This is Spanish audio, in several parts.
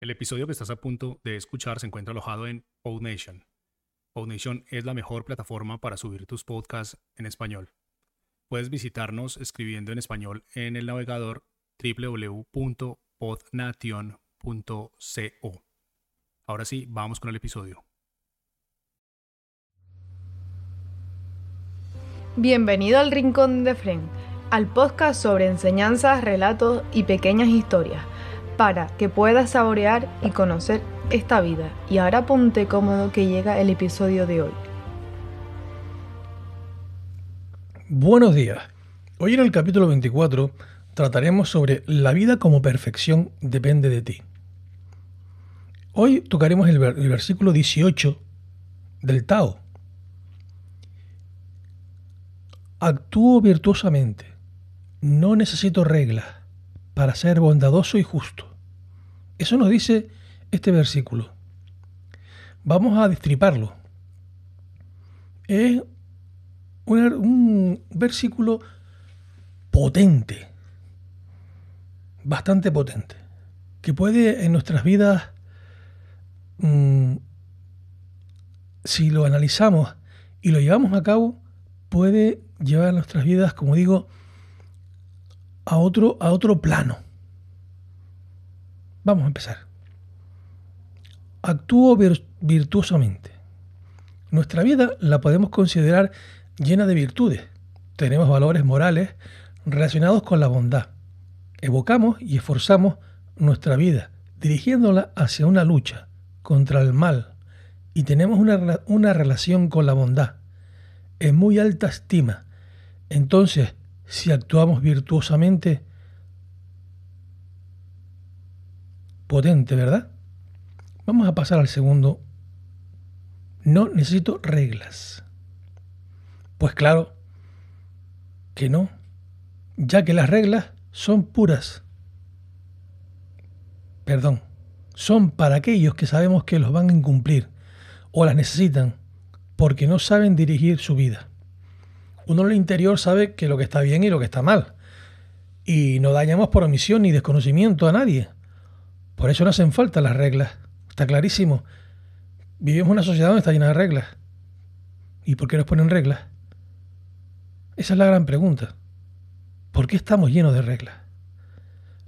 El episodio que estás a punto de escuchar se encuentra alojado en PodNation. PodNation es la mejor plataforma para subir tus podcasts en español. Puedes visitarnos escribiendo en español en el navegador www.podnation.co. Ahora sí, vamos con el episodio. Bienvenido al Rincón de Fren, al podcast sobre enseñanzas, relatos y pequeñas historias para que puedas saborear y conocer esta vida. Y ahora ponte cómodo que llega el episodio de hoy. Buenos días. Hoy en el capítulo 24 trataremos sobre la vida como perfección depende de ti. Hoy tocaremos el, el versículo 18 del Tao. Actúo virtuosamente. No necesito reglas para ser bondadoso y justo. Eso nos dice este versículo. Vamos a destriparlo. Es un, versículo potente, bastante potente, que puede en nuestras vidas, mm, si lo analizamos y lo llevamos a cabo, puede llevar nuestras vidas, como digo, a otro, a otro plano. Vamos a empezar. Actúo virtuosamente. Nuestra vida la podemos considerar llena de virtudes. Tenemos valores morales relacionados con la bondad. Evocamos y esforzamos nuestra vida, dirigiéndola hacia una lucha contra el mal, y tenemos una, una relación con la bondad en muy alta estima. Entonces, si actuamos virtuosamente, potente, ¿verdad? Vamos a pasar al segundo. No necesito reglas. Pues claro que no, ya que las reglas son puras. Perdón, son para aquellos que sabemos que los van a incumplir o las necesitan porque no saben dirigir su vida. Uno en el interior sabe que lo que está bien y lo que está mal. Y no dañamos por omisión ni desconocimiento a nadie. Por eso no hacen falta las reglas. Está clarísimo. Vivimos en una sociedad donde está llena de reglas. ¿Y por qué nos ponen reglas? Esa es la gran pregunta. ¿Por qué estamos llenos de reglas?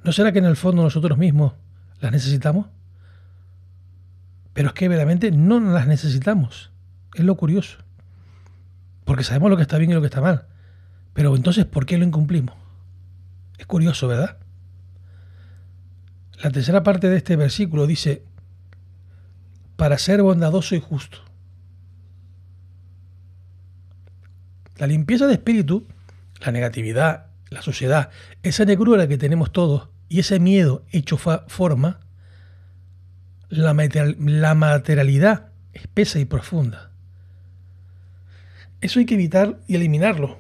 ¿No será que en el fondo nosotros mismos las necesitamos? Pero es que verdaderamente no las necesitamos. Es lo curioso. Porque sabemos lo que está bien y lo que está mal. Pero entonces, ¿por qué lo incumplimos? Es curioso, ¿verdad? La tercera parte de este versículo dice, para ser bondadoso y justo. La limpieza de espíritu, la negatividad, la suciedad, esa negrura que tenemos todos y ese miedo hecho forma, la, la materialidad espesa y profunda. Eso hay que evitar y eliminarlo.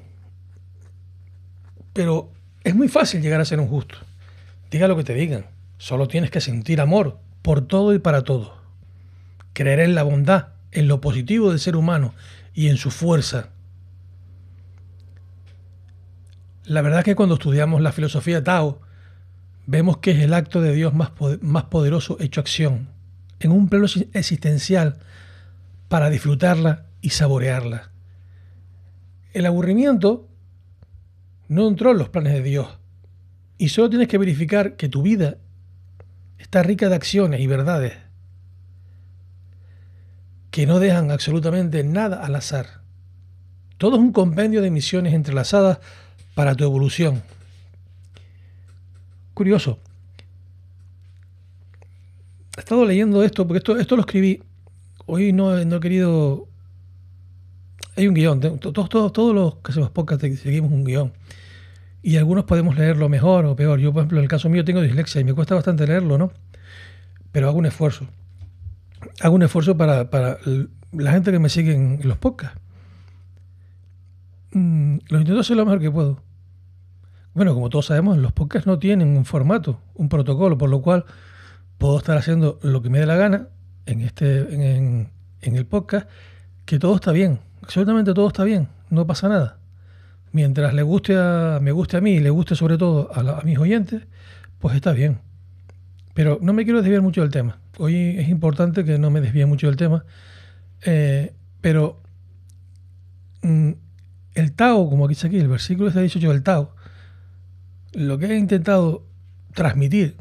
Pero es muy fácil llegar a ser un justo. Diga lo que te digan. Solo tienes que sentir amor por todo y para todo. Creer en la bondad, en lo positivo del ser humano y en su fuerza. La verdad es que cuando estudiamos la filosofía Tao, vemos que es el acto de Dios más, más poderoso hecho acción, en un plano existencial, para disfrutarla y saborearla. El aburrimiento no entró en los planes de Dios, y solo tienes que verificar que tu vida está rica de acciones y verdades que no dejan absolutamente nada al azar. Todo es un compendio de misiones entrelazadas para tu evolución. Curioso. He estado leyendo esto, porque esto, esto lo escribí. Hoy no, he querido... Hay un guion. Todos, todos, todos los que hacemos podcast seguimos un guion y algunos podemos leerlo mejor o peor. Yo, por ejemplo, en el caso mío tengo dislexia y me cuesta bastante leerlo, ¿no? Pero hago un esfuerzo. Hago un esfuerzo para, la gente que me sigue en, los podcasts. Mm, lo intento hacer lo mejor que puedo. Bueno, como todos sabemos, los podcasts no tienen un formato, un protocolo, por lo cual puedo estar haciendo lo que me dé la gana en, este, en, en el podcast, que todo está bien, absolutamente todo está bien, no pasa nada mientras le guste a, me guste a mí y le guste sobre todo a, mis oyentes, pues está bien. Pero no me quiero desviar mucho del tema. Hoy es importante que no me desvíe mucho del tema. Eh, pero mm, el Tao, como dice aquí, el versículo está 18 del Tao, lo que he intentado transmitir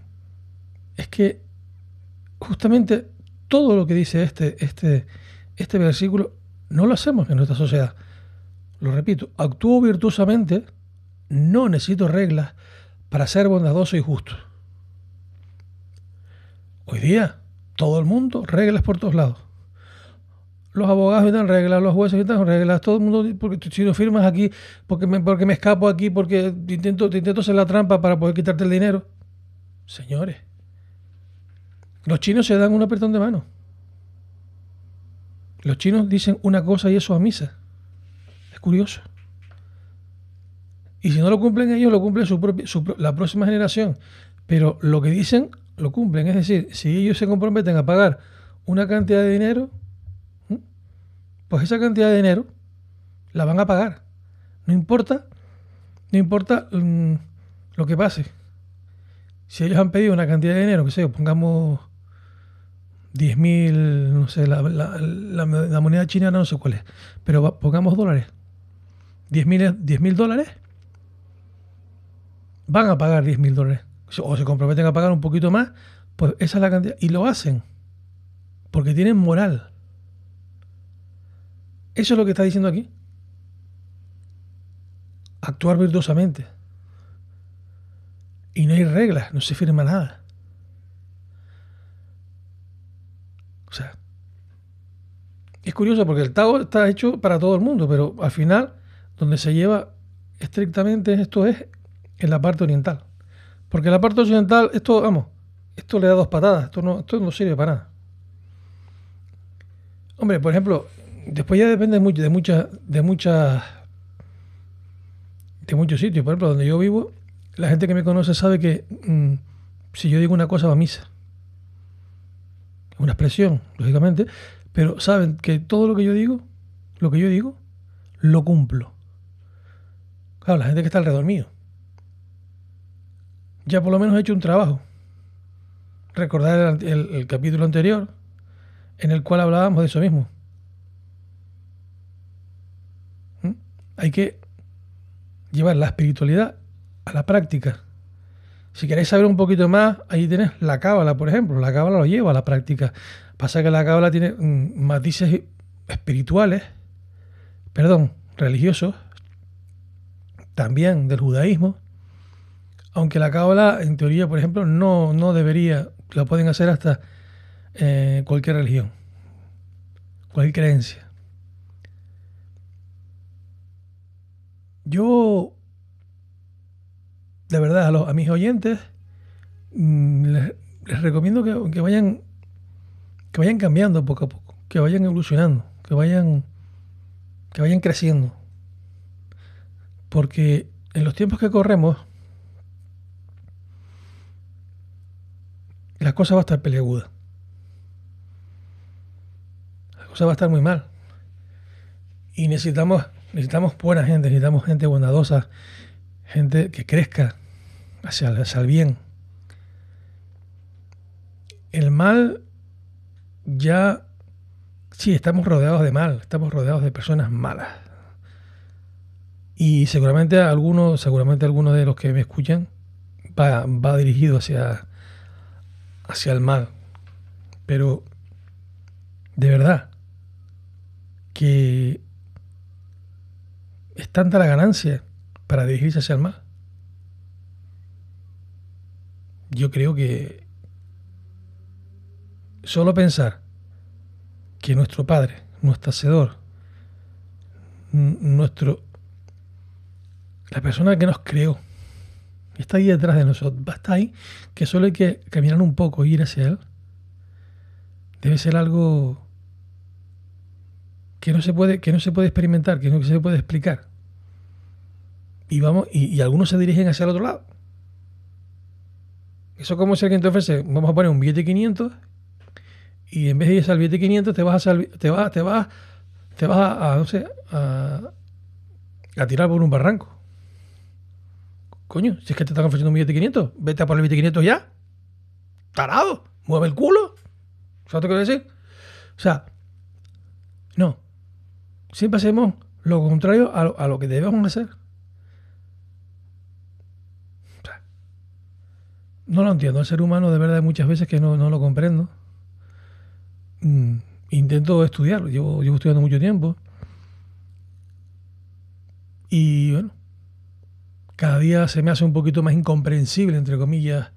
es que justamente todo lo que dice este, este, este versículo no lo hacemos en nuestra sociedad. Lo repito, actúo virtuosamente, no necesito reglas para ser bondadoso y justo. Hoy día, todo el mundo, reglas por todos lados. Los abogados necesitan reglas, los jueces necesitan reglas, todo el mundo, porque si no firmas aquí, porque me, porque me escapo aquí, porque intento, intento hacer la trampa para poder quitarte el dinero. Señores, los chinos se dan un apretón de mano. Los chinos dicen una cosa y eso a misa. Curioso. Y si no lo cumplen ellos, lo cumple su propia, la próxima generación. Pero lo que dicen, lo cumplen. Es decir, si ellos se comprometen a pagar una cantidad de dinero, pues esa cantidad de dinero la van a pagar. No importa, no importa mm, lo que pase. Si ellos han pedido una cantidad de dinero, que sé, pongamos 10.000, no sé, la, moneda china no sé cuál es, pero pongamos dólares. 10.000 mil dólares, van a pagar 10.000 dólares. O se comprometen a pagar un poquito más, pues esa es la cantidad. Y lo hacen, porque tienen moral. Eso es lo que está diciendo aquí. Actuar virtuosamente. Y no hay reglas, no se firma nada. O sea, es curioso porque el Tao está hecho para todo el mundo, pero al final, donde se lleva estrictamente esto es en la parte oriental. Porque la parte occidental, esto, vamos, esto le da dos patadas, esto no, esto no sirve para nada. Hombre, por ejemplo, después ya depende de muchas, de muchas, de muchos sitios. Por ejemplo, donde yo vivo, la gente que me conoce sabe que mm, si yo digo una cosa va a misa una expresión, lógicamente, pero saben que todo lo que yo digo, lo que yo digo, lo cumplo. Claro, la gente que está alrededor mío. Ya por lo menos he hecho un trabajo. Recordar el, capítulo anterior en el cual hablábamos de eso mismo. ¿Mm? Hay que llevar la espiritualidad a la práctica. Si queréis saber un poquito más, ahí tienes la cábala, por ejemplo. La cábala lo lleva a la práctica. Pasa que la cábala tiene mm, matices espirituales, perdón, religiosos, también del judaísmo. Aunque la cábala, en teoría, por ejemplo, no, no debería, la pueden hacer hasta eh, cualquier religión, cualquier creencia. Yo de verdad, a, mis oyentes mm, les, recomiendo que, vayan que vayan cambiando poco a poco, que vayan evolucionando, que vayan que vayan creciendo. Porque en los tiempos que corremos la cosa va a estar peleaguda. La cosa va a estar muy mal. Y necesitamos necesitamos buena gente, necesitamos gente bondadosa, gente que crezca, hacia, el bien. El mal ya, sí, estamos rodeados de mal, estamos rodeados de personas malas. Y seguramente algunos, seguramente algunos de los que me escuchan va, va dirigido hacia, hacia el mal. Pero de verdad que es tanta la ganancia para dirigirse hacia el mal. yo creo que solo pensar que nuestro Padre, nuestro Hacedor, nuestro, la persona que nos creó, está ahí detrás de nosotros, va estar ahí, que solo hay que caminar un poco e ir hacia Él, debe ser algo que no se puede, que no se puede experimentar, que no se puede explicar. Y vamos, y algunos se dirigen hacia el otro lado. Eso como si alguien te ofrece, vamos a poner un billete de 500 y en vez de ir al billete de 500 te vas a, te vas, te vas, te vas a, no sé, a, a, tirar por un barranco. Coño, si es que te están ofreciendo un billete de 500, vete a por el billete de 500 ya. tarado, mueve el culo. ¿Sabes lo que quiero decir? O sea, no. Siempre hacemos lo contrario a lo, a lo que debemos hacer. O sea, no lo entiendo. El ser humano de verdad muchas veces que no, no lo comprendo. Mm, intento estudiarlo. Llevo, llevo estudiando mucho tiempo. Y bueno, cada día se me hace un poquito más incomprensible, entre comillas,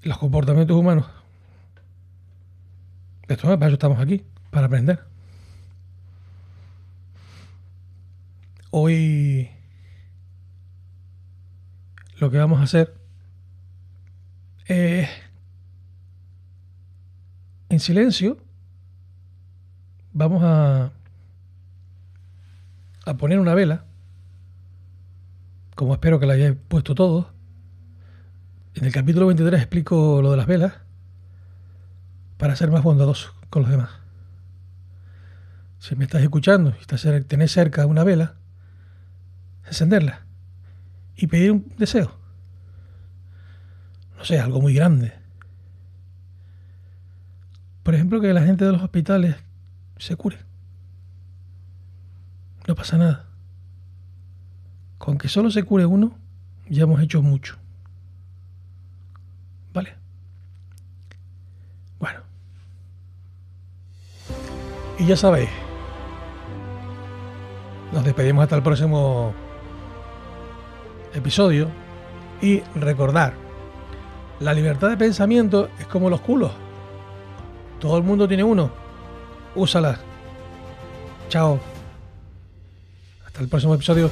los comportamientos humanos. Esto, para eso estamos aquí, para aprender. Hoy lo que vamos a hacer es en silencio vamos a a poner una vela como espero que la hayáis puesto todos en el capítulo 23 explico lo de las velas para ser más bondadoso con los demás. Si me estás escuchando y estás, tenés cerca una vela, encenderla y pedir un deseo. No sé, algo muy grande. Por ejemplo, que la gente de los hospitales se cure. No pasa nada. Con que solo se cure uno, ya hemos hecho mucho. ¿Vale? Bueno. Y ya sabéis. Nos despedimos hasta el próximo episodio. Y recordar, la libertad de pensamiento es como los culos. Todo el mundo tiene uno. Úsala. Chao. Hasta el próximo episodio.